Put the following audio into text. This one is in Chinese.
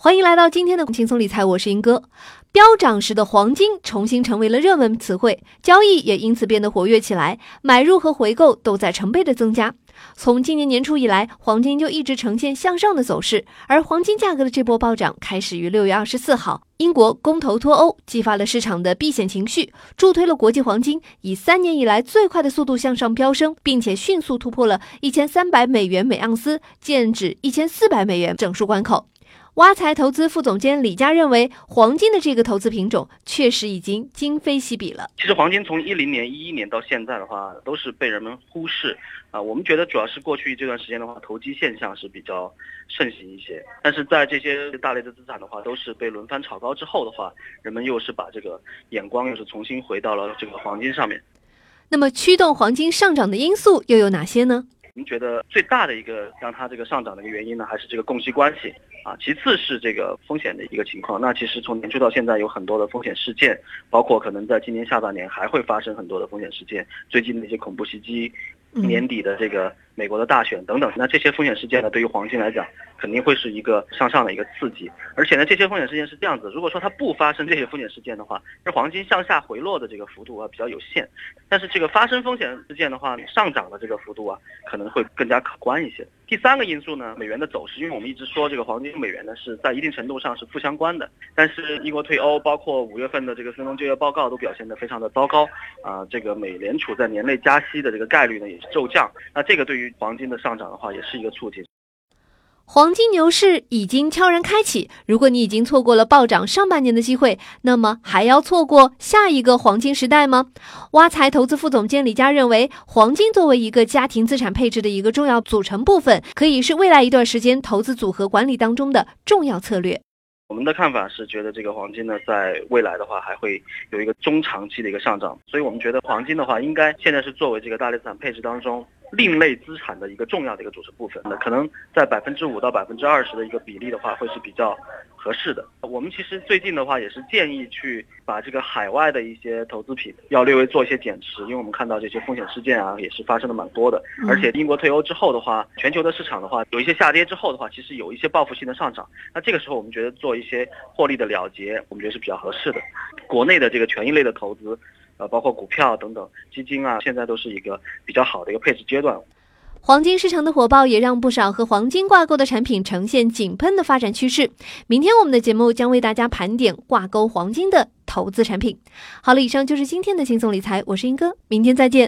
欢迎来到今天的轻松理财，我是英哥。飙涨时的黄金重新成为了热门词汇，交易也因此变得活跃起来，买入和回购都在成倍的增加。从今年年初以来，黄金就一直呈现向上的走势，而黄金价格的这波暴涨开始于六月二十四号，英国公投脱欧激发了市场的避险情绪，助推了国际黄金以三年以来最快的速度向上飙升，并且迅速突破了一千三百美元每盎司，剑指一千四百美元整数关口。挖财投资副总监李佳认为，黄金的这个投资品种确实已经今非昔比了。其实黄金从一零年、一一年到现在的话，都是被人们忽视啊。我们觉得主要是过去这段时间的话，投机现象是比较盛行一些。但是在这些大类的资产的话，都是被轮番炒高之后的话，人们又是把这个眼光又是重新回到了这个黄金上面。那么，驱动黄金上涨的因素又有哪些呢？您觉得最大的一个让它这个上涨的一个原因呢，还是这个供需关系啊。其次是这个风险的一个情况。那其实从年初到现在，有很多的风险事件，包括可能在今年下半年还会发生很多的风险事件。最近的一些恐怖袭击。年底的这个美国的大选等等，那这些风险事件呢，对于黄金来讲，肯定会是一个向上的一个刺激。而且呢，这些风险事件是这样子，如果说它不发生这些风险事件的话，那黄金向下回落的这个幅度啊比较有限。但是这个发生风险事件的话，上涨的这个幅度啊可能会更加可观一些。第三个因素呢，美元的走势，因为我们一直说这个黄金美元呢是在一定程度上是负相关的。但是英国退欧，包括五月份的这个非农就业报告都表现得非常的糟糕啊，这个美联储在年内加息的这个概率呢也是骤降。那这个对于黄金的上涨的话，也是一个促进。黄金牛市已经悄然开启。如果你已经错过了暴涨上半年的机会，那么还要错过下一个黄金时代吗？挖财投资副总监李佳认为，黄金作为一个家庭资产配置的一个重要组成部分，可以是未来一段时间投资组合管理当中的重要策略。我们的看法是觉得这个黄金呢，在未来的话还会有一个中长期的一个上涨，所以我们觉得黄金的话，应该现在是作为这个大类资产配置当中。另类资产的一个重要的一个组成部分，那可能在百分之五到百分之二十的一个比例的话，会是比较合适的。我们其实最近的话也是建议去把这个海外的一些投资品要略微做一些减持，因为我们看到这些风险事件啊也是发生的蛮多的，而且英国退欧之后的话，全球的市场的话有一些下跌之后的话，其实有一些报复性的上涨。那这个时候我们觉得做一些获利的了结，我们觉得是比较合适的。国内的这个权益类的投资。呃，包括股票等等基金啊，现在都是一个比较好的一个配置阶段。黄金市场的火爆也让不少和黄金挂钩的产品呈现井喷的发展趋势。明天我们的节目将为大家盘点挂钩黄金的投资产品。好了，以上就是今天的轻松理财，我是英哥，明天再见。